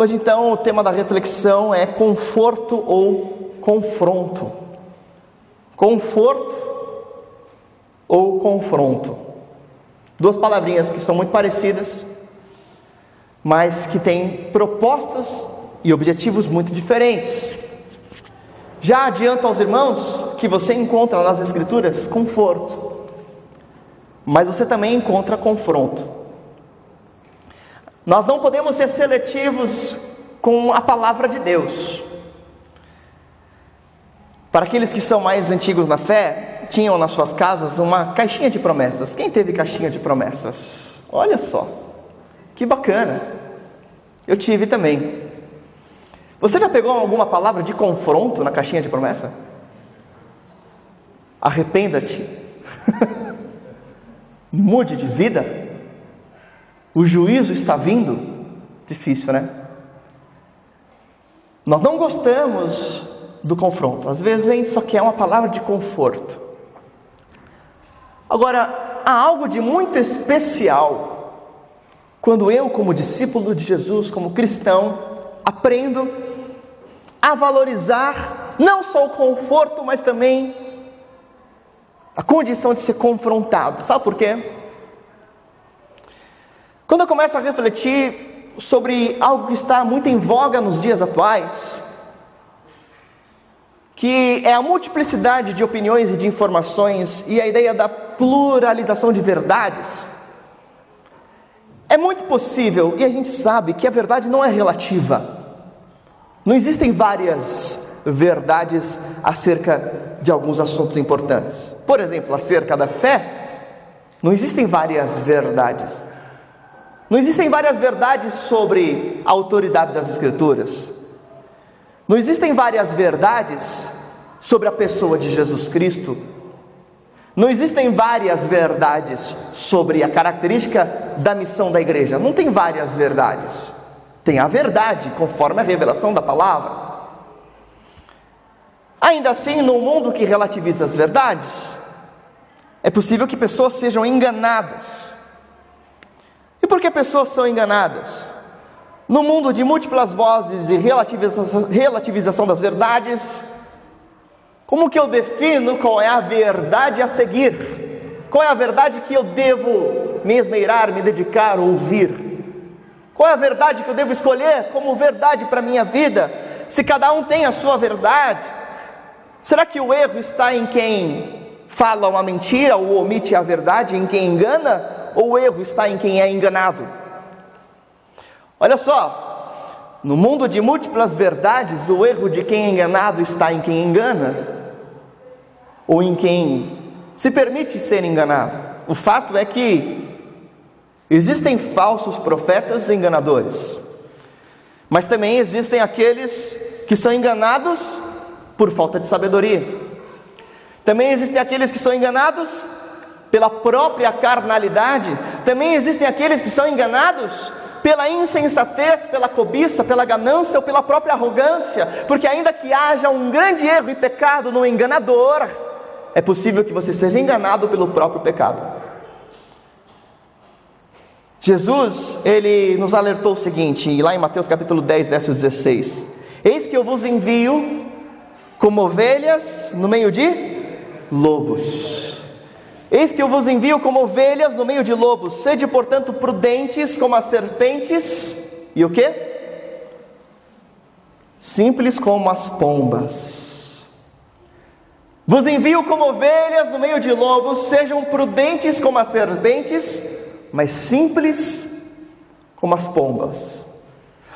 Hoje, então, o tema da reflexão é conforto ou confronto. Conforto ou confronto. Duas palavrinhas que são muito parecidas, mas que têm propostas e objetivos muito diferentes. Já adianto aos irmãos que você encontra nas Escrituras conforto, mas você também encontra confronto. Nós não podemos ser seletivos com a palavra de Deus. Para aqueles que são mais antigos na fé, tinham nas suas casas uma caixinha de promessas. Quem teve caixinha de promessas? Olha só, que bacana. Eu tive também. Você já pegou alguma palavra de confronto na caixinha de promessa? Arrependa-te. Mude de vida. O juízo está vindo? Difícil, né? Nós não gostamos do confronto, às vezes a gente só quer uma palavra de conforto. Agora, há algo de muito especial quando eu, como discípulo de Jesus, como cristão, aprendo a valorizar não só o conforto, mas também a condição de ser confrontado. Sabe por quê? Quando eu começo a refletir sobre algo que está muito em voga nos dias atuais, que é a multiplicidade de opiniões e de informações e a ideia da pluralização de verdades, é muito possível, e a gente sabe que a verdade não é relativa. Não existem várias verdades acerca de alguns assuntos importantes. Por exemplo, acerca da fé, não existem várias verdades. Não existem várias verdades sobre a autoridade das Escrituras. Não existem várias verdades sobre a pessoa de Jesus Cristo. Não existem várias verdades sobre a característica da missão da igreja. Não tem várias verdades. Tem a verdade, conforme a revelação da palavra. Ainda assim, no mundo que relativiza as verdades, é possível que pessoas sejam enganadas e por que pessoas são enganadas? No mundo de múltiplas vozes e relativização, relativização das verdades, como que eu defino qual é a verdade a seguir? Qual é a verdade que eu devo me esmeirar, me dedicar, ouvir? Qual é a verdade que eu devo escolher como verdade para a minha vida? Se cada um tem a sua verdade, será que o erro está em quem fala uma mentira ou omite a verdade, em quem engana? Ou o erro está em quem é enganado? Olha só, no mundo de múltiplas verdades, o erro de quem é enganado está em quem engana, ou em quem se permite ser enganado. O fato é que existem falsos profetas e enganadores, mas também existem aqueles que são enganados por falta de sabedoria. Também existem aqueles que são enganados pela própria carnalidade, também existem aqueles que são enganados pela insensatez, pela cobiça, pela ganância ou pela própria arrogância, porque ainda que haja um grande erro e pecado no enganador, é possível que você seja enganado pelo próprio pecado. Jesus, ele nos alertou o seguinte, lá em Mateus capítulo 10, verso 16: Eis que eu vos envio como ovelhas no meio de lobos. Eis que eu vos envio como ovelhas no meio de lobos, sede portanto prudentes como as serpentes, e o que? Simples como as pombas. Vos envio como ovelhas no meio de lobos, sejam prudentes como as serpentes, mas simples como as pombas.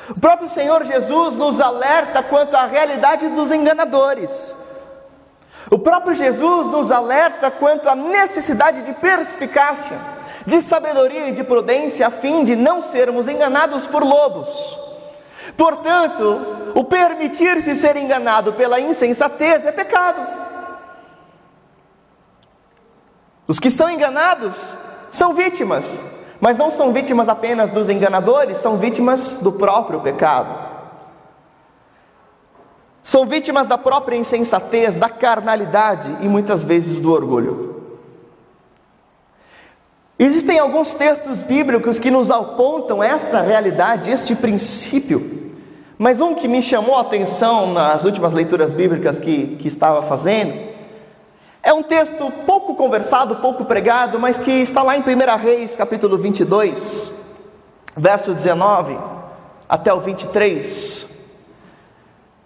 O próprio Senhor Jesus nos alerta quanto à realidade dos enganadores. O próprio Jesus nos alerta quanto à necessidade de perspicácia, de sabedoria e de prudência, a fim de não sermos enganados por lobos. Portanto, o permitir-se ser enganado pela insensatez é pecado. Os que são enganados são vítimas, mas não são vítimas apenas dos enganadores, são vítimas do próprio pecado. São vítimas da própria insensatez, da carnalidade e muitas vezes do orgulho. Existem alguns textos bíblicos que nos apontam esta realidade, este princípio. Mas um que me chamou a atenção nas últimas leituras bíblicas que, que estava fazendo, é um texto pouco conversado, pouco pregado, mas que está lá em 1 Reis, capítulo 22, verso 19 até o 23.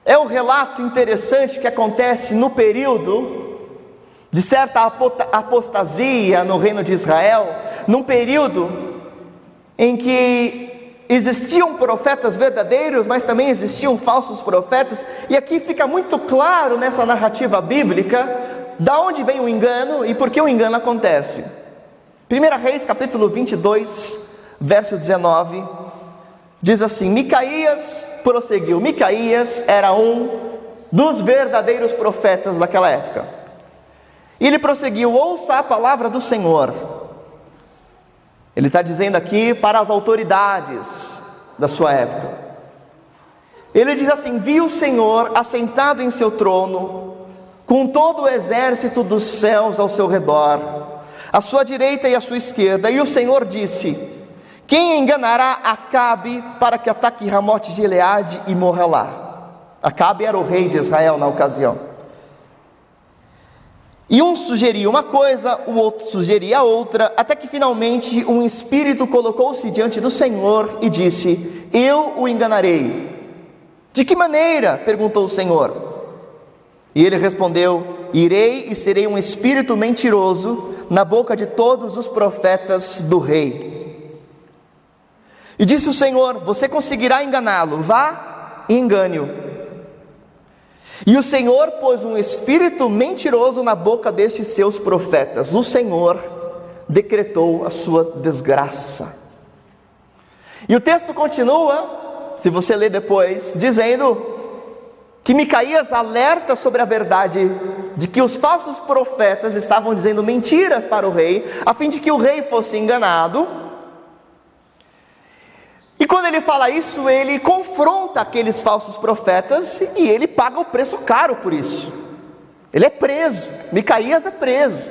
É um relato interessante que acontece no período de certa apostasia no reino de Israel, num período em que existiam profetas verdadeiros, mas também existiam falsos profetas, e aqui fica muito claro nessa narrativa bíblica da onde vem o engano e por que o engano acontece. 1 Reis capítulo 22, verso 19, diz assim: Micaías prosseguiu. Micaías era um dos verdadeiros profetas daquela época. E ele prosseguiu: ouça a palavra do Senhor. Ele está dizendo aqui para as autoridades da sua época. Ele diz assim: Vi o Senhor assentado em seu trono, com todo o exército dos céus ao seu redor, à sua direita e à sua esquerda. E o Senhor disse: Quem enganará Acabe para que ataque Ramote de Gileade e morra lá? Acabe era o rei de Israel na ocasião. E um sugeria uma coisa, o outro sugeria outra, até que finalmente um espírito colocou-se diante do Senhor e disse: Eu o enganarei. De que maneira? perguntou o Senhor. E ele respondeu: Irei e serei um espírito mentiroso na boca de todos os profetas do rei. E disse o Senhor: Você conseguirá enganá-lo, vá e engane-o. E o Senhor pôs um espírito mentiroso na boca destes seus profetas. O Senhor decretou a sua desgraça. E o texto continua, se você ler depois, dizendo que Micaías alerta sobre a verdade de que os falsos profetas estavam dizendo mentiras para o rei, a fim de que o rei fosse enganado quando ele fala isso, ele confronta aqueles falsos profetas e ele paga o preço caro por isso. Ele é preso, Micaías é preso.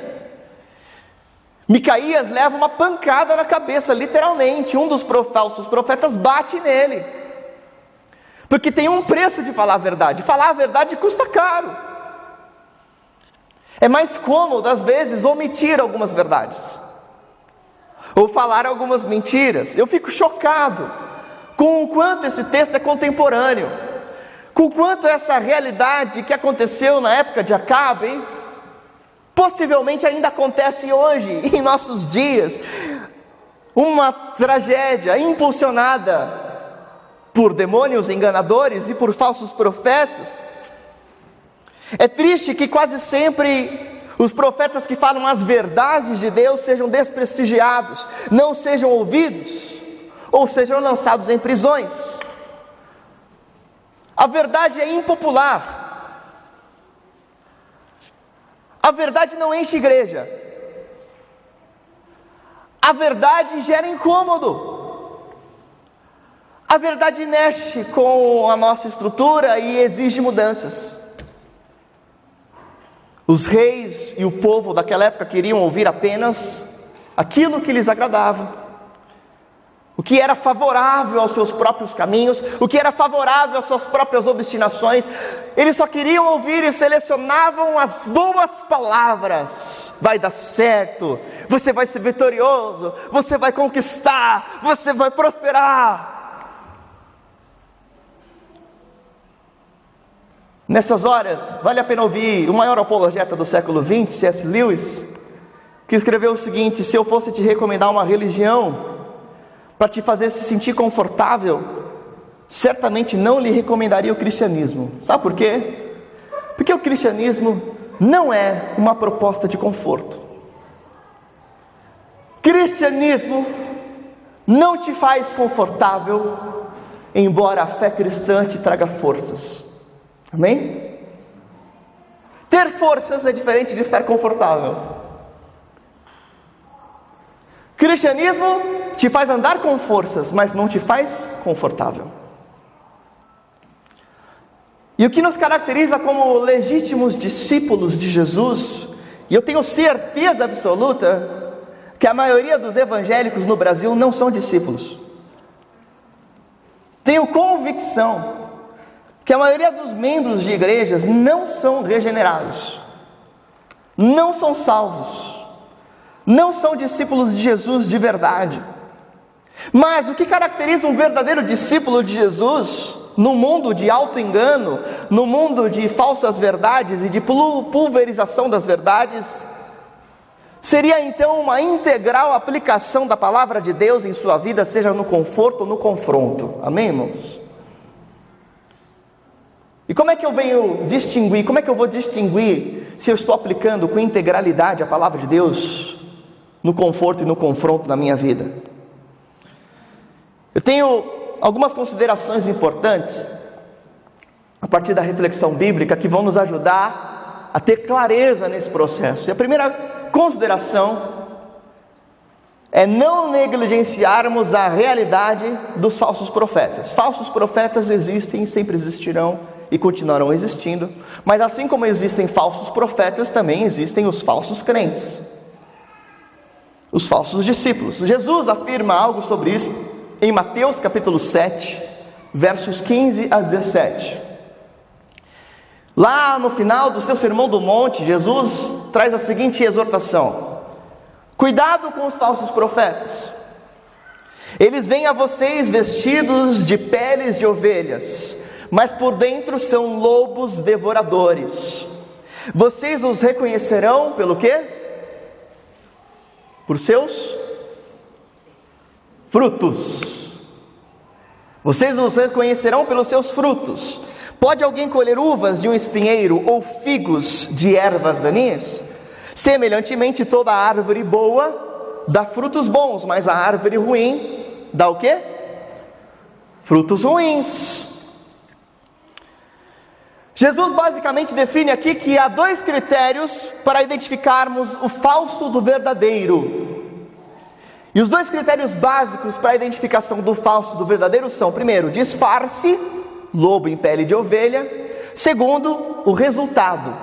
Micaías leva uma pancada na cabeça, literalmente. Um dos falsos profetas bate nele. Porque tem um preço de falar a verdade. Falar a verdade custa caro. É mais cômodo, às vezes, omitir algumas verdades ou falar algumas mentiras. Eu fico chocado com o quanto esse texto é contemporâneo, com o quanto essa realidade que aconteceu na época de Acabe, possivelmente ainda acontece hoje, em nossos dias. Uma tragédia impulsionada por demônios enganadores e por falsos profetas. É triste que quase sempre os profetas que falam as verdades de Deus sejam desprestigiados, não sejam ouvidos, ou sejam lançados em prisões. A verdade é impopular. A verdade não enche igreja. A verdade gera incômodo. A verdade mexe com a nossa estrutura e exige mudanças. Os reis e o povo daquela época queriam ouvir apenas aquilo que lhes agradava, o que era favorável aos seus próprios caminhos, o que era favorável às suas próprias obstinações. Eles só queriam ouvir e selecionavam as boas palavras. Vai dar certo, você vai ser vitorioso, você vai conquistar, você vai prosperar. Nessas horas, vale a pena ouvir o maior apologeta do século XX, C.S. Lewis, que escreveu o seguinte: Se eu fosse te recomendar uma religião para te fazer se sentir confortável, certamente não lhe recomendaria o cristianismo. Sabe por quê? Porque o cristianismo não é uma proposta de conforto. Cristianismo não te faz confortável, embora a fé cristã te traga forças. Amém? Ter forças é diferente de estar confortável. Cristianismo te faz andar com forças, mas não te faz confortável. E o que nos caracteriza como legítimos discípulos de Jesus, e eu tenho certeza absoluta que a maioria dos evangélicos no Brasil não são discípulos. Tenho convicção que a maioria dos membros de igrejas não são regenerados, não são salvos, não são discípulos de Jesus de verdade. Mas o que caracteriza um verdadeiro discípulo de Jesus, no mundo de auto-engano, no mundo de falsas verdades e de pulverização das verdades, seria então uma integral aplicação da palavra de Deus em sua vida, seja no conforto ou no confronto. Amém, irmãos? E como é que eu venho distinguir? Como é que eu vou distinguir se eu estou aplicando com integralidade a palavra de Deus no conforto e no confronto na minha vida? Eu tenho algumas considerações importantes a partir da reflexão bíblica que vão nos ajudar a ter clareza nesse processo. E a primeira consideração é não negligenciarmos a realidade dos falsos profetas. Falsos profetas existem, sempre existirão e continuarão existindo, mas assim como existem falsos profetas, também existem os falsos crentes, os falsos discípulos. Jesus afirma algo sobre isso em Mateus capítulo 7, versos 15 a 17. Lá no final do seu sermão do monte, Jesus traz a seguinte exortação: Cuidado com os falsos profetas. Eles vêm a vocês vestidos de peles de ovelhas, mas por dentro são lobos devoradores. Vocês os reconhecerão pelo quê? Por seus frutos. Vocês os reconhecerão pelos seus frutos. Pode alguém colher uvas de um espinheiro ou figos de ervas daninhas? Semelhantemente, toda árvore boa dá frutos bons, mas a árvore ruim dá o quê? Frutos ruins. Jesus basicamente define aqui que há dois critérios para identificarmos o falso do verdadeiro. E os dois critérios básicos para a identificação do falso do verdadeiro são: primeiro, disfarce, lobo em pele de ovelha. Segundo, o resultado.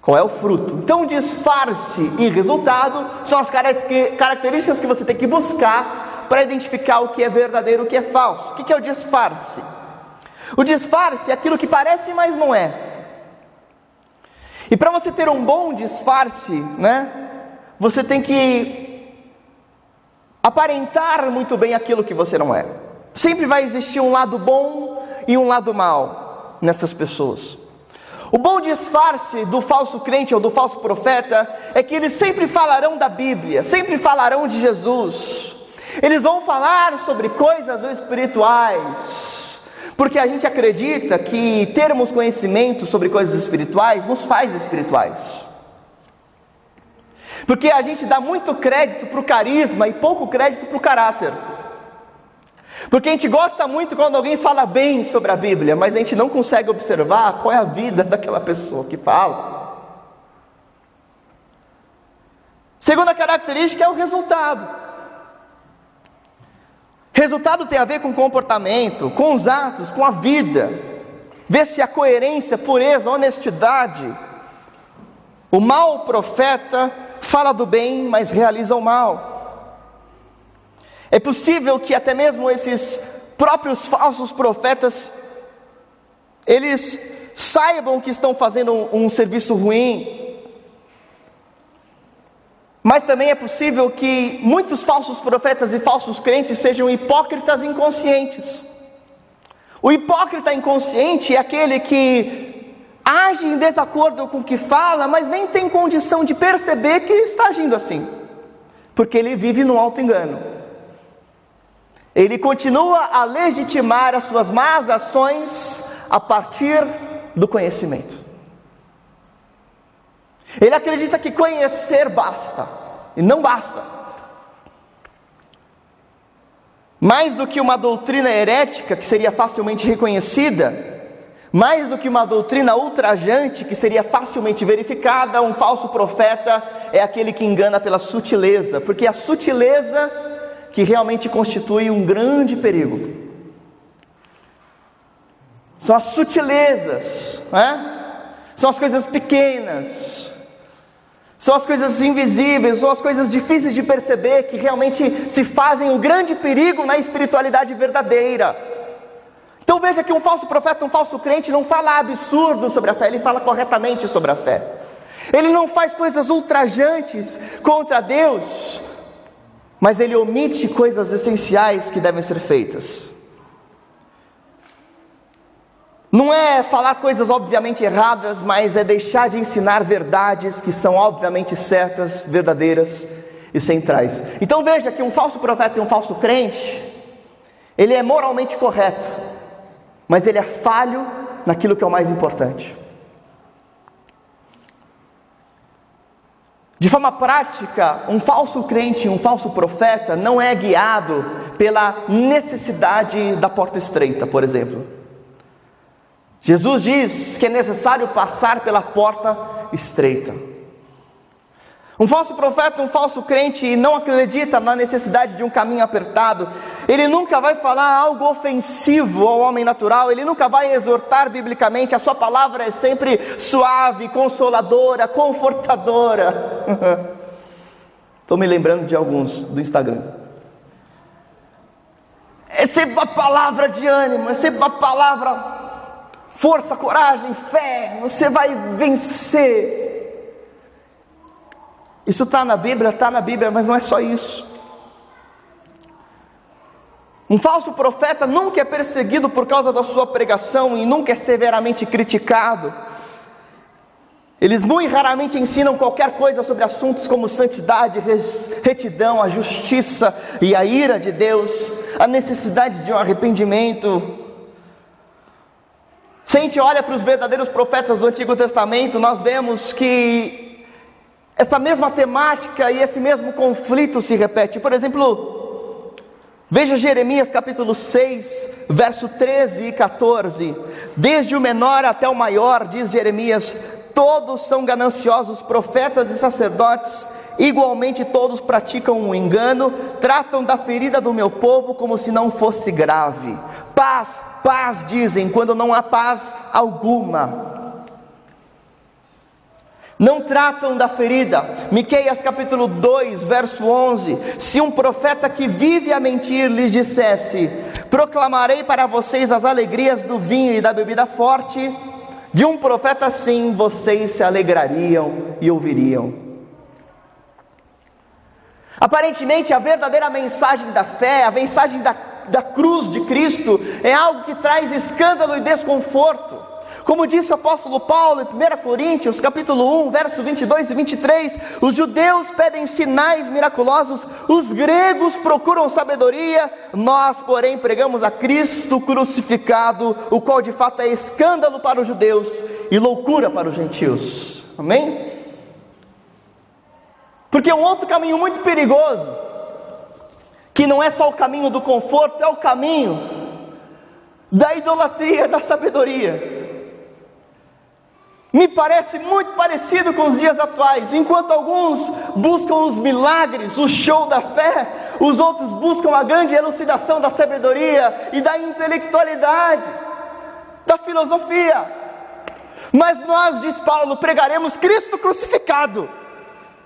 Qual é o fruto? Então, disfarce e resultado são as características que você tem que buscar para identificar o que é verdadeiro e o que é falso. O que é o disfarce? O disfarce é aquilo que parece, mas não é. E para você ter um bom disfarce, né? Você tem que aparentar muito bem aquilo que você não é. Sempre vai existir um lado bom e um lado mal nessas pessoas. O bom disfarce do falso crente ou do falso profeta é que eles sempre falarão da Bíblia, sempre falarão de Jesus. Eles vão falar sobre coisas espirituais, porque a gente acredita que termos conhecimento sobre coisas espirituais nos faz espirituais. Porque a gente dá muito crédito para o carisma e pouco crédito para o caráter. Porque a gente gosta muito quando alguém fala bem sobre a Bíblia, mas a gente não consegue observar qual é a vida daquela pessoa que fala. Segunda característica é o resultado. Resultado tem a ver com comportamento, com os atos, com a vida. Vê se a coerência, pureza, honestidade. O mau profeta fala do bem, mas realiza o mal. É possível que até mesmo esses próprios falsos profetas eles saibam que estão fazendo um, um serviço ruim, mas também é possível que muitos falsos profetas e falsos crentes sejam hipócritas inconscientes. O hipócrita inconsciente é aquele que age em desacordo com o que fala, mas nem tem condição de perceber que está agindo assim, porque ele vive no alto engano. Ele continua a legitimar as suas más ações a partir do conhecimento. Ele acredita que conhecer basta, e não basta. Mais do que uma doutrina herética que seria facilmente reconhecida, mais do que uma doutrina ultrajante que seria facilmente verificada, um falso profeta é aquele que engana pela sutileza, porque a sutileza que realmente constitui um grande perigo. São as sutilezas, né? são as coisas pequenas, são as coisas invisíveis, são as coisas difíceis de perceber que realmente se fazem um grande perigo na espiritualidade verdadeira. Então veja que um falso profeta, um falso crente não fala absurdo sobre a fé, ele fala corretamente sobre a fé. Ele não faz coisas ultrajantes contra Deus, mas ele omite coisas essenciais que devem ser feitas. Não é falar coisas obviamente erradas, mas é deixar de ensinar verdades que são obviamente certas, verdadeiras e centrais. Então veja que um falso profeta e um falso crente, ele é moralmente correto, mas ele é falho naquilo que é o mais importante. De forma prática, um falso crente, um falso profeta não é guiado pela necessidade da porta estreita, por exemplo. Jesus diz que é necessário passar pela porta estreita. Um falso profeta, um falso crente não acredita na necessidade de um caminho apertado. Ele nunca vai falar algo ofensivo ao homem natural, ele nunca vai exortar biblicamente. A sua palavra é sempre suave, consoladora, confortadora. Estou me lembrando de alguns do Instagram. É sempre uma palavra de ânimo, é sempre uma palavra força, coragem, fé, você vai vencer. Isso está na Bíblia, está na Bíblia, mas não é só isso. Um falso profeta nunca é perseguido por causa da sua pregação e nunca é severamente criticado. Eles muito raramente ensinam qualquer coisa sobre assuntos como santidade, retidão, a justiça e a ira de Deus, a necessidade de um arrependimento. Se a gente olha para os verdadeiros profetas do Antigo Testamento, nós vemos que essa mesma temática e esse mesmo conflito se repete. Por exemplo, veja Jeremias capítulo 6, verso 13 e 14. Desde o menor até o maior, diz Jeremias, todos são gananciosos, profetas e sacerdotes, igualmente todos praticam um engano, tratam da ferida do meu povo como se não fosse grave. Paz, paz, dizem, quando não há paz alguma não tratam da ferida. Miqueias capítulo 2, verso 11: Se um profeta que vive a mentir lhes dissesse: Proclamarei para vocês as alegrias do vinho e da bebida forte, de um profeta assim vocês se alegrariam e ouviriam. Aparentemente, a verdadeira mensagem da fé, a mensagem da, da cruz de Cristo, é algo que traz escândalo e desconforto. Como disse o apóstolo Paulo em 1 Coríntios, capítulo 1, verso 22 e 23, os judeus pedem sinais miraculosos, os gregos procuram sabedoria, nós, porém, pregamos a Cristo crucificado, o qual de fato é escândalo para os judeus e loucura para os gentios. Amém? Porque um outro caminho muito perigoso, que não é só o caminho do conforto, é o caminho da idolatria, da sabedoria me parece muito parecido com os dias atuais. Enquanto alguns buscam os milagres, o show da fé, os outros buscam a grande elucidação da sabedoria e da intelectualidade, da filosofia. Mas nós, diz Paulo, pregaremos Cristo crucificado.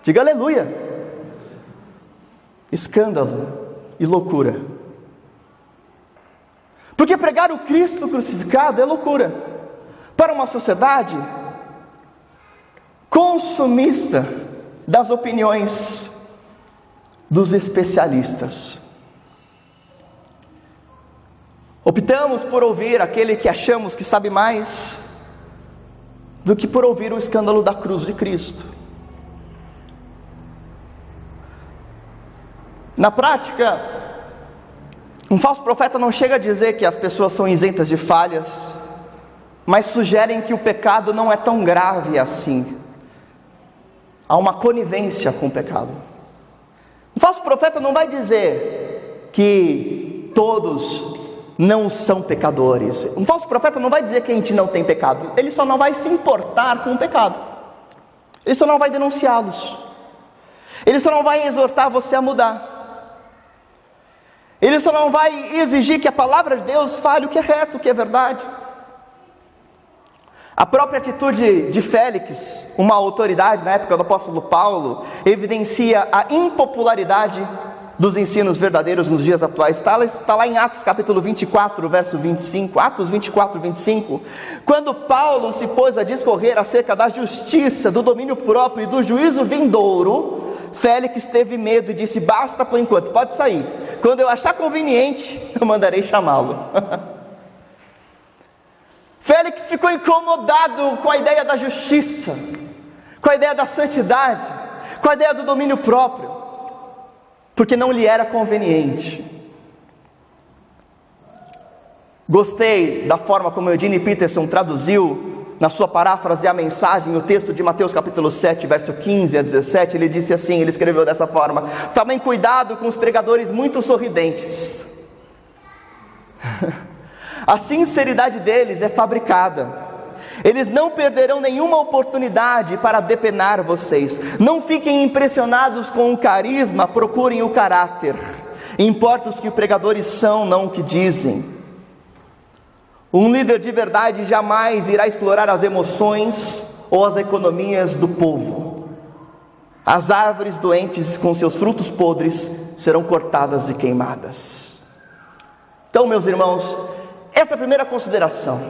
Diga aleluia. Escândalo e loucura. Porque pregar o Cristo crucificado é loucura. Para uma sociedade consumista das opiniões dos especialistas. Optamos por ouvir aquele que achamos que sabe mais do que por ouvir o escândalo da cruz de Cristo. Na prática, um falso profeta não chega a dizer que as pessoas são isentas de falhas, mas sugerem que o pecado não é tão grave assim há uma conivência com o pecado. Um falso profeta não vai dizer que todos não são pecadores. Um falso profeta não vai dizer que a gente não tem pecado. Ele só não vai se importar com o pecado. Ele só não vai denunciá-los. Ele só não vai exortar você a mudar. Ele só não vai exigir que a palavra de Deus fale o que é reto, o que é verdade. A própria atitude de Félix, uma autoridade na época do apóstolo Paulo, evidencia a impopularidade dos ensinos verdadeiros nos dias atuais. Está, lá em Atos capítulo 24, verso 25. Atos 24, 25. Quando Paulo se pôs a discorrer acerca da justiça, do domínio próprio e do juízo vindouro, Félix teve medo e disse: Basta por enquanto, pode sair. Quando eu achar conveniente, eu mandarei chamá-lo. Félix ficou incomodado com a ideia da justiça, com a ideia da santidade, com a ideia do domínio próprio porque não lhe era conveniente. Gostei da forma como Eugene Peterson traduziu na sua paráfrase a mensagem, o texto de Mateus capítulo 7, verso 15 a 17, ele disse assim, ele escreveu dessa forma: Tomem cuidado com os pregadores muito sorridentes. a sinceridade deles é fabricada. Eles não perderão nenhuma oportunidade para depenar vocês. Não fiquem impressionados com o carisma, procurem o caráter. Importa os que pregadores são, não o que dizem. Um líder de verdade jamais irá explorar as emoções ou as economias do povo. As árvores doentes com seus frutos podres serão cortadas e queimadas. Então, meus irmãos, essa é a primeira consideração.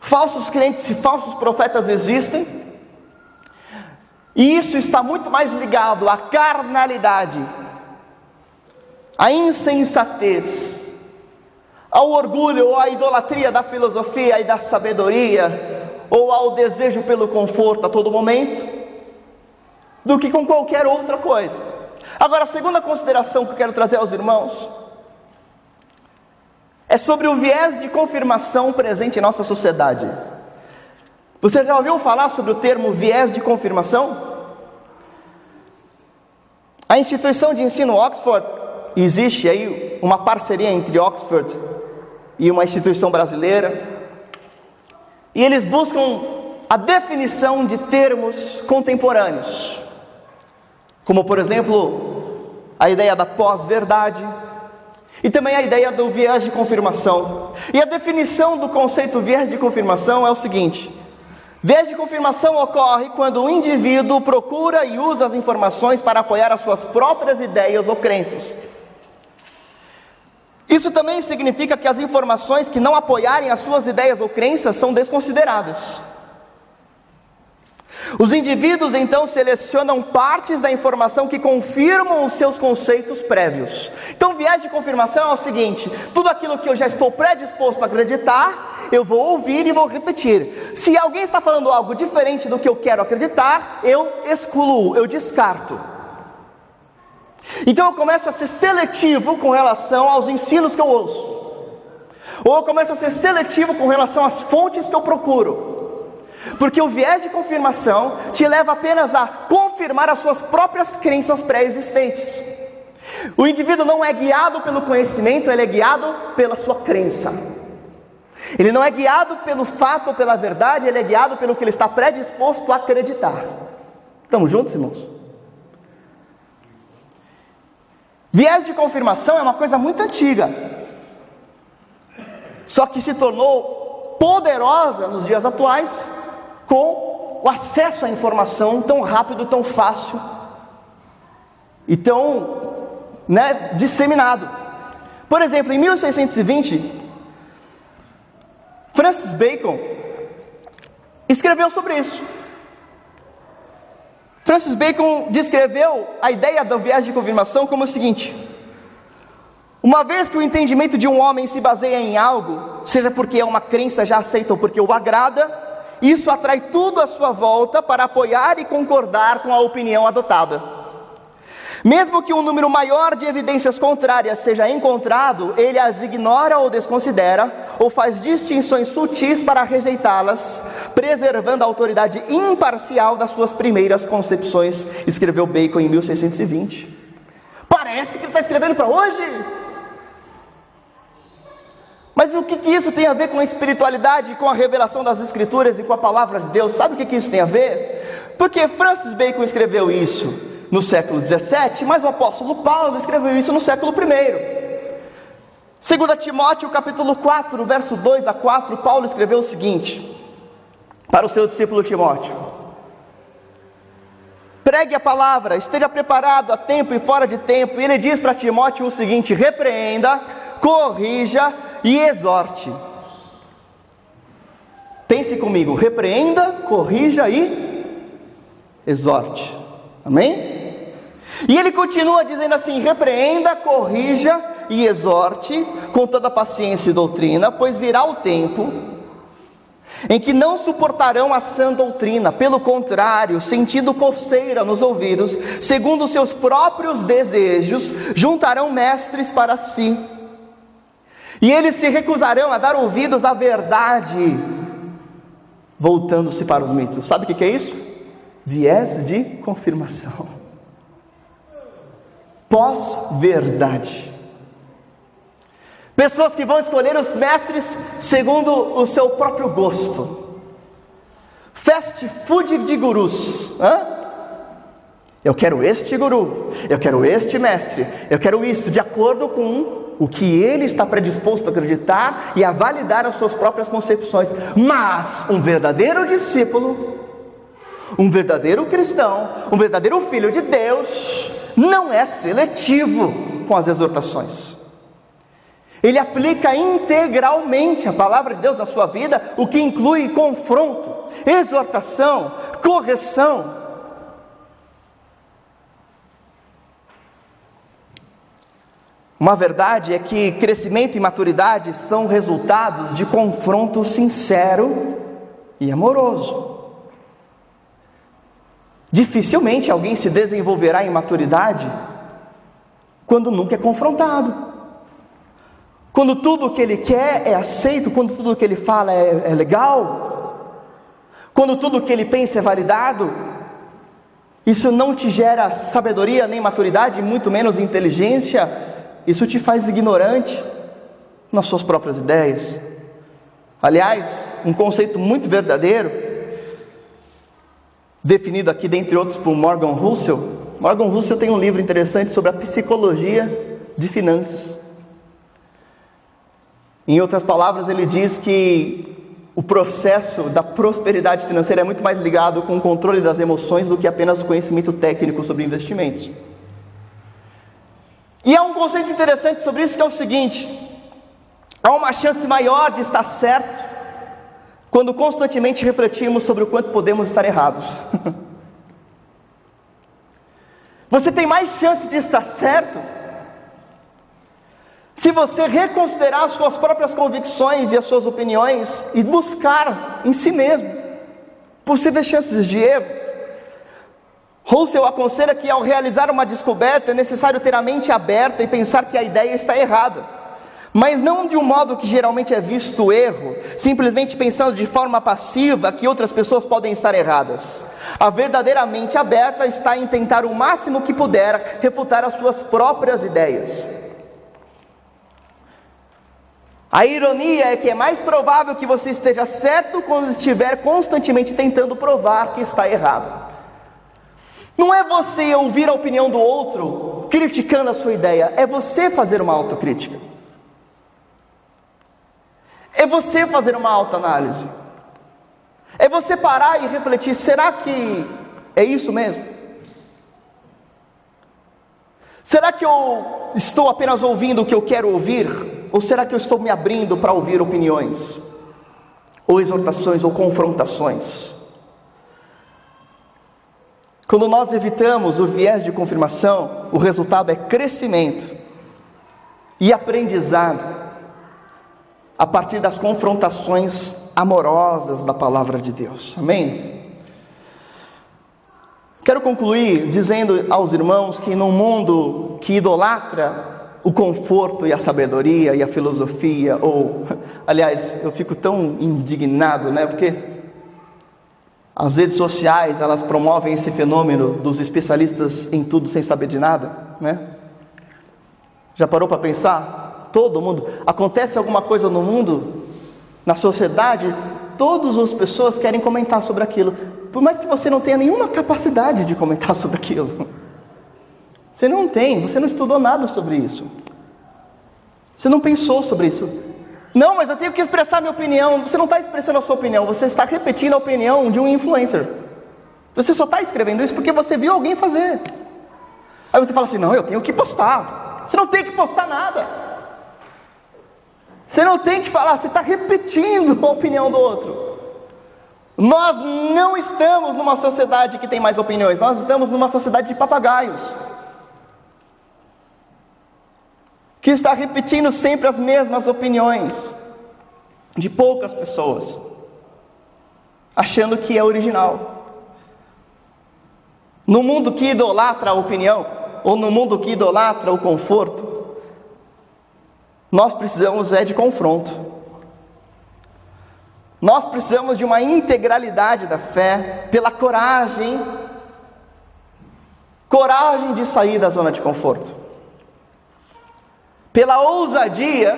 Falsos crentes e falsos profetas existem, e isso está muito mais ligado à carnalidade, à insensatez, ao orgulho ou à idolatria da filosofia e da sabedoria, ou ao desejo pelo conforto a todo momento, do que com qualquer outra coisa. Agora, a segunda consideração que eu quero trazer aos irmãos é sobre o viés de confirmação presente em nossa sociedade. Você já ouviu falar sobre o termo viés de confirmação? A instituição de ensino Oxford, existe aí uma parceria entre Oxford e uma instituição brasileira, e eles buscam a definição de termos contemporâneos, como por exemplo, a ideia da pós-verdade, e também a ideia do viés de confirmação. E a definição do conceito viés de confirmação é o seguinte: viés de confirmação ocorre quando o indivíduo procura e usa as informações para apoiar as suas próprias ideias ou crenças. Isso também significa que as informações que não apoiarem as suas ideias ou crenças são desconsideradas. Os indivíduos então selecionam partes da informação que confirmam os seus conceitos prévios. Então, viés de confirmação é o seguinte: tudo aquilo que eu já estou predisposto a acreditar, eu vou ouvir e vou repetir. Se alguém está falando algo diferente do que eu quero acreditar, eu excluo, eu descarto. Então eu começo a ser seletivo com relação aos ensinos que eu ouço. Ou eu começo a ser seletivo com relação às fontes que eu procuro. Porque o viés de confirmação te leva apenas a confirmar as suas próprias crenças pré-existentes. O indivíduo não é guiado pelo conhecimento, ele é guiado pela sua crença. Ele não é guiado pelo fato ou pela verdade, ele é guiado pelo que ele está predisposto a acreditar. Estamos juntos, irmãos? Viés de confirmação é uma coisa muito antiga, só que se tornou poderosa nos dias atuais com o acesso à informação tão rápido, tão fácil e tão né, disseminado. Por exemplo, em 1620, Francis Bacon escreveu sobre isso. Francis Bacon descreveu a ideia da viagem de confirmação como o seguinte: uma vez que o entendimento de um homem se baseia em algo, seja porque é uma crença já aceita ou porque o agrada, isso atrai tudo à sua volta para apoiar e concordar com a opinião adotada. Mesmo que um número maior de evidências contrárias seja encontrado, ele as ignora ou desconsidera, ou faz distinções sutis para rejeitá-las, preservando a autoridade imparcial das suas primeiras concepções, escreveu Bacon em 1620. Parece que ele está escrevendo para hoje. Mas o que, que isso tem a ver com a espiritualidade, com a revelação das Escrituras e com a palavra de Deus? Sabe o que, que isso tem a ver? Porque Francis Bacon escreveu isso no século 17, mas o apóstolo Paulo escreveu isso no século 1. 2 Timóteo capítulo 4, verso 2 a 4, Paulo escreveu o seguinte para o seu discípulo Timóteo: pregue a palavra, esteja preparado a tempo e fora de tempo. E ele diz para Timóteo o seguinte: repreenda, corrija e exorte. Pense comigo, repreenda, corrija e exorte. Amém? E ele continua dizendo assim: repreenda, corrija e exorte com toda paciência e doutrina, pois virá o tempo em que não suportarão a sã doutrina, pelo contrário, sentindo coceira nos ouvidos, segundo seus próprios desejos, juntarão mestres para si. E eles se recusarão a dar ouvidos à verdade, voltando-se para os mitos. Sabe o que é isso? Viés de confirmação. Pós-verdade. Pessoas que vão escolher os mestres segundo o seu próprio gosto. Fast food de gurus. Hã? Eu quero este guru, eu quero este mestre, eu quero isto, de acordo com o que ele está predisposto a acreditar e a validar as suas próprias concepções. Mas um verdadeiro discípulo, um verdadeiro cristão, um verdadeiro filho de Deus, não é seletivo com as exortações. Ele aplica integralmente a palavra de Deus na sua vida, o que inclui confronto, exortação, correção. Uma verdade é que crescimento e maturidade são resultados de confronto sincero e amoroso. Dificilmente alguém se desenvolverá em maturidade quando nunca é confrontado. Quando tudo o que ele quer é aceito, quando tudo o que ele fala é, é legal, quando tudo o que ele pensa é validado, isso não te gera sabedoria nem maturidade, muito menos inteligência, isso te faz ignorante nas suas próprias ideias. Aliás, um conceito muito verdadeiro, definido aqui, dentre outros, por Morgan Russell. Morgan Russell tem um livro interessante sobre a psicologia de finanças. Em outras palavras, ele diz que o processo da prosperidade financeira é muito mais ligado com o controle das emoções do que apenas o conhecimento técnico sobre investimentos. E há um conceito interessante sobre isso que é o seguinte: há uma chance maior de estar certo quando constantemente refletimos sobre o quanto podemos estar errados. Você tem mais chance de estar certo se você reconsiderar as suas próprias convicções e as suas opiniões e buscar em si mesmo possíveis chances de erro, Russell aconselha que ao realizar uma descoberta é necessário ter a mente aberta e pensar que a ideia está errada, mas não de um modo que geralmente é visto o erro, simplesmente pensando de forma passiva que outras pessoas podem estar erradas. A verdadeira mente aberta está em tentar o máximo que puder refutar as suas próprias ideias. A ironia é que é mais provável que você esteja certo quando estiver constantemente tentando provar que está errado. Não é você ouvir a opinião do outro criticando a sua ideia, é você fazer uma autocrítica. É você fazer uma autoanálise. É você parar e refletir: será que é isso mesmo? Será que eu estou apenas ouvindo o que eu quero ouvir? Ou será que eu estou me abrindo para ouvir opiniões, ou exortações, ou confrontações? Quando nós evitamos o viés de confirmação, o resultado é crescimento e aprendizado a partir das confrontações amorosas da palavra de Deus. Amém? Quero concluir dizendo aos irmãos que num mundo que idolatra o conforto e a sabedoria e a filosofia, ou, aliás, eu fico tão indignado, né? Porque as redes sociais, elas promovem esse fenômeno dos especialistas em tudo sem saber de nada, né? Já parou para pensar? Todo mundo, acontece alguma coisa no mundo, na sociedade, todas as pessoas querem comentar sobre aquilo, por mais que você não tenha nenhuma capacidade de comentar sobre aquilo. Você não tem, você não estudou nada sobre isso. Você não pensou sobre isso. Não, mas eu tenho que expressar minha opinião. Você não está expressando a sua opinião, você está repetindo a opinião de um influencer. Você só está escrevendo isso porque você viu alguém fazer. Aí você fala assim: não, eu tenho que postar. Você não tem que postar nada. Você não tem que falar, você está repetindo a opinião do outro. Nós não estamos numa sociedade que tem mais opiniões, nós estamos numa sociedade de papagaios. Que está repetindo sempre as mesmas opiniões de poucas pessoas, achando que é original. No mundo que idolatra a opinião, ou no mundo que idolatra o conforto, nós precisamos é de confronto. Nós precisamos de uma integralidade da fé pela coragem, coragem de sair da zona de conforto, pela ousadia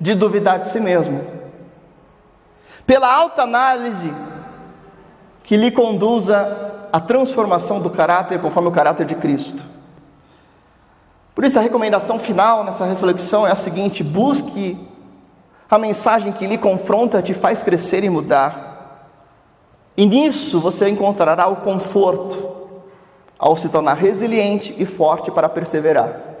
de duvidar de si mesmo, pela alta análise que lhe conduza à transformação do caráter conforme o caráter de Cristo. Por isso, a recomendação final nessa reflexão é a seguinte: busque a mensagem que lhe confronta, te faz crescer e mudar. E nisso você encontrará o conforto ao se tornar resiliente e forte para perseverar.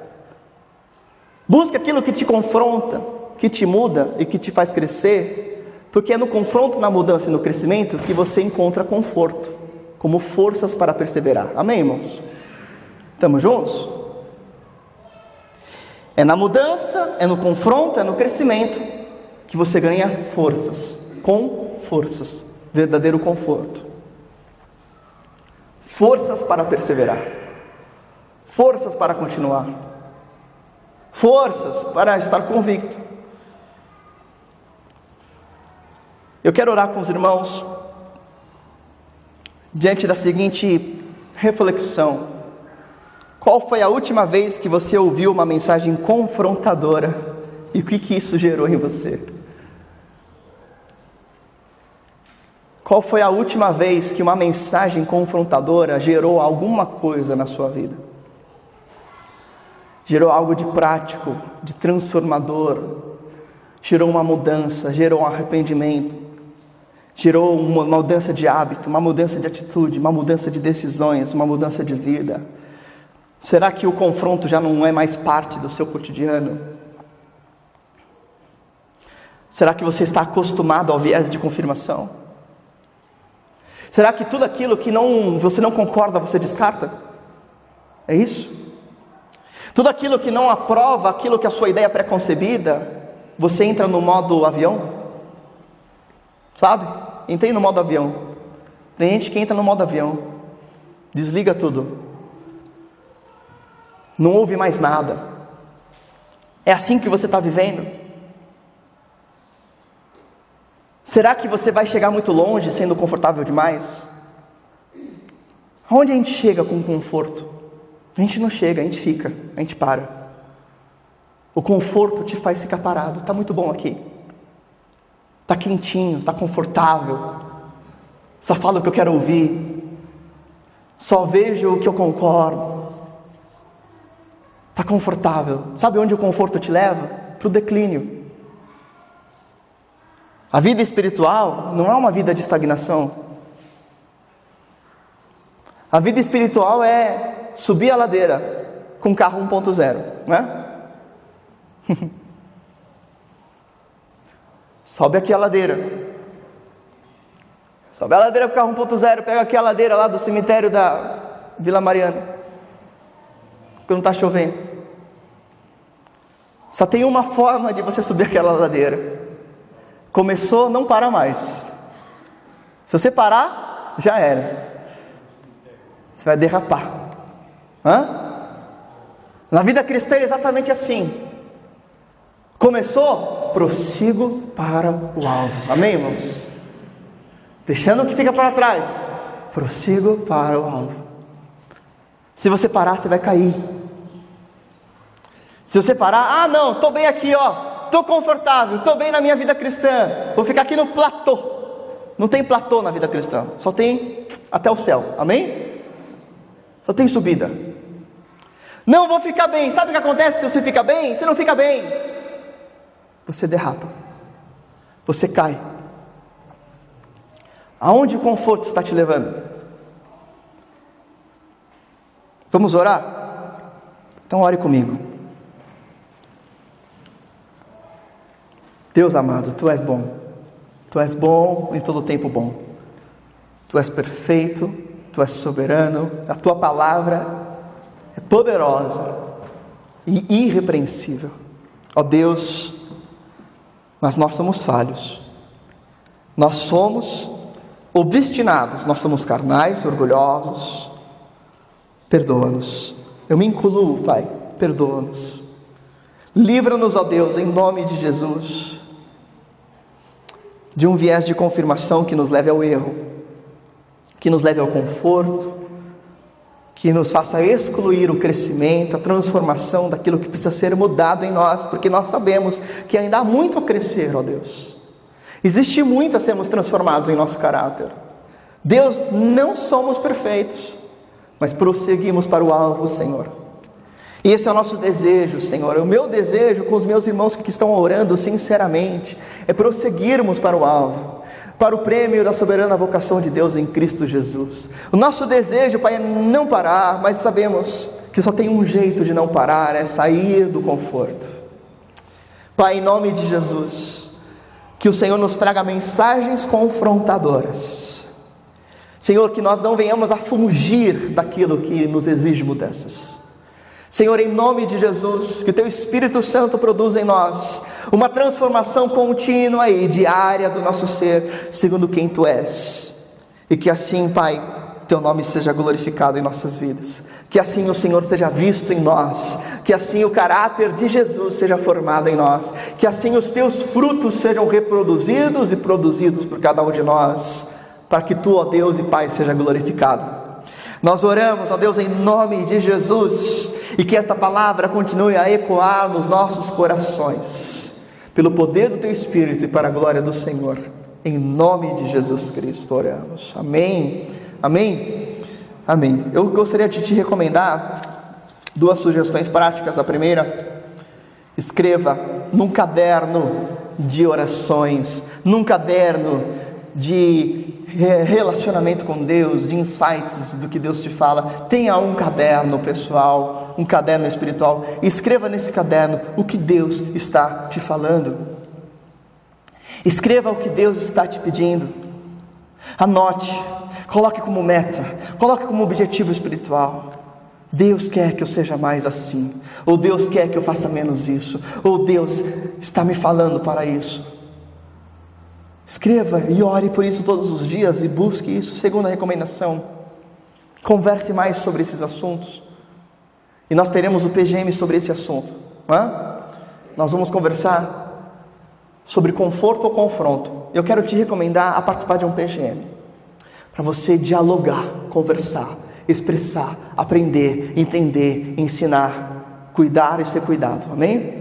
Busque aquilo que te confronta, que te muda e que te faz crescer, porque é no confronto, na mudança e no crescimento que você encontra conforto, como forças para perseverar. Amém, irmãos? Estamos juntos? É na mudança, é no confronto, é no crescimento que você ganha forças, com forças, verdadeiro conforto. Forças para perseverar, forças para continuar, forças para estar convicto. Eu quero orar com os irmãos diante da seguinte reflexão. Qual foi a última vez que você ouviu uma mensagem confrontadora e o que, que isso gerou em você? Qual foi a última vez que uma mensagem confrontadora gerou alguma coisa na sua vida? Gerou algo de prático, de transformador, gerou uma mudança, gerou um arrependimento, gerou uma mudança de hábito, uma mudança de atitude, uma mudança de decisões, uma mudança de vida Será que o confronto já não é mais parte do seu cotidiano? Será que você está acostumado ao viés de confirmação? Será que tudo aquilo que não, você não concorda, você descarta? É isso? Tudo aquilo que não aprova aquilo que é a sua ideia pré-concebida, você entra no modo avião? Sabe? Entrei no modo avião. Tem gente que entra no modo avião, desliga tudo, não ouve mais nada. É assim que você está vivendo? Será que você vai chegar muito longe sendo confortável demais? Onde a gente chega com conforto? A gente não chega, a gente fica, a gente para. O conforto te faz ficar parado. Está muito bom aqui. Está quentinho, está confortável. Só falo o que eu quero ouvir. Só vejo o que eu concordo. Está confortável. Sabe onde o conforto te leva? Para o declínio. A vida espiritual não é uma vida de estagnação. A vida espiritual é subir a ladeira com carro 1.0, né? Sobe aqui a ladeira. Sobe a ladeira com carro 1.0, pega aqui a ladeira lá do cemitério da Vila Mariana. Quando está chovendo. Só tem uma forma de você subir aquela ladeira. Começou, não para mais. Se você parar, já era. Você vai derrapar. Hã? Na vida cristã é exatamente assim. Começou, prossigo para o alvo. Amém, irmãos? Deixando o que fica para trás, prossigo para o alvo. Se você parar, você vai cair. Se você parar, ah não, estou bem aqui, ó, estou confortável, estou bem na minha vida cristã, vou ficar aqui no platô. Não tem platô na vida cristã, só tem até o céu, amém? Só tem subida. Não vou ficar bem, sabe o que acontece se você fica bem? Você não fica bem, você derrapa, você cai. Aonde o conforto está te levando? Vamos orar? Então, ore comigo. Deus amado, tu és bom. Tu és bom em todo tempo bom. Tu és perfeito, tu és soberano. A tua palavra é poderosa e irrepreensível. Ó Deus, mas nós somos falhos. Nós somos obstinados, nós somos carnais, orgulhosos. Perdoa-nos. Eu me incluo, Pai, perdoa-nos. Livra-nos, ó Deus, em nome de Jesus, de um viés de confirmação que nos leve ao erro, que nos leve ao conforto, que nos faça excluir o crescimento, a transformação daquilo que precisa ser mudado em nós, porque nós sabemos que ainda há muito a crescer, ó Deus. Existe muito a sermos transformados em nosso caráter. Deus, não somos perfeitos, mas prosseguimos para o alvo, Senhor. E esse é o nosso desejo, Senhor. O meu desejo com os meus irmãos que estão orando sinceramente é prosseguirmos para o alvo, para o prêmio da soberana vocação de Deus em Cristo Jesus. O nosso desejo, Pai, é não parar, mas sabemos que só tem um jeito de não parar, é sair do conforto. Pai, em nome de Jesus, que o Senhor nos traga mensagens confrontadoras. Senhor, que nós não venhamos a fugir daquilo que nos exige mudanças. Senhor, em nome de Jesus, que Teu Espírito Santo produza em nós uma transformação contínua e diária do nosso ser, segundo quem Tu és. E que assim, Pai, Teu nome seja glorificado em nossas vidas. Que assim o Senhor seja visto em nós. Que assim o caráter de Jesus seja formado em nós. Que assim os Teus frutos sejam reproduzidos e produzidos por cada um de nós. Para que Tu, ó Deus e Pai, seja glorificado. Nós oramos, ó Deus, em nome de Jesus e que esta palavra continue a ecoar nos nossos corações, pelo poder do Teu Espírito e para a glória do Senhor. Em nome de Jesus Cristo oramos. Amém. Amém. Amém. Eu gostaria de te recomendar duas sugestões práticas. A primeira, escreva num caderno de orações, num caderno de relacionamento com Deus, de insights do que Deus te fala. Tenha um caderno pessoal, um caderno espiritual. Escreva nesse caderno o que Deus está te falando. Escreva o que Deus está te pedindo. Anote, coloque como meta, coloque como objetivo espiritual. Deus quer que eu seja mais assim, ou Deus quer que eu faça menos isso, ou Deus está me falando para isso. Escreva e ore por isso todos os dias e busque isso. Segunda recomendação: converse mais sobre esses assuntos. E nós teremos o PGM sobre esse assunto. É? Nós vamos conversar sobre conforto ou confronto. Eu quero te recomendar a participar de um PGM para você dialogar, conversar, expressar, aprender, entender, ensinar, cuidar e ser cuidado. Amém?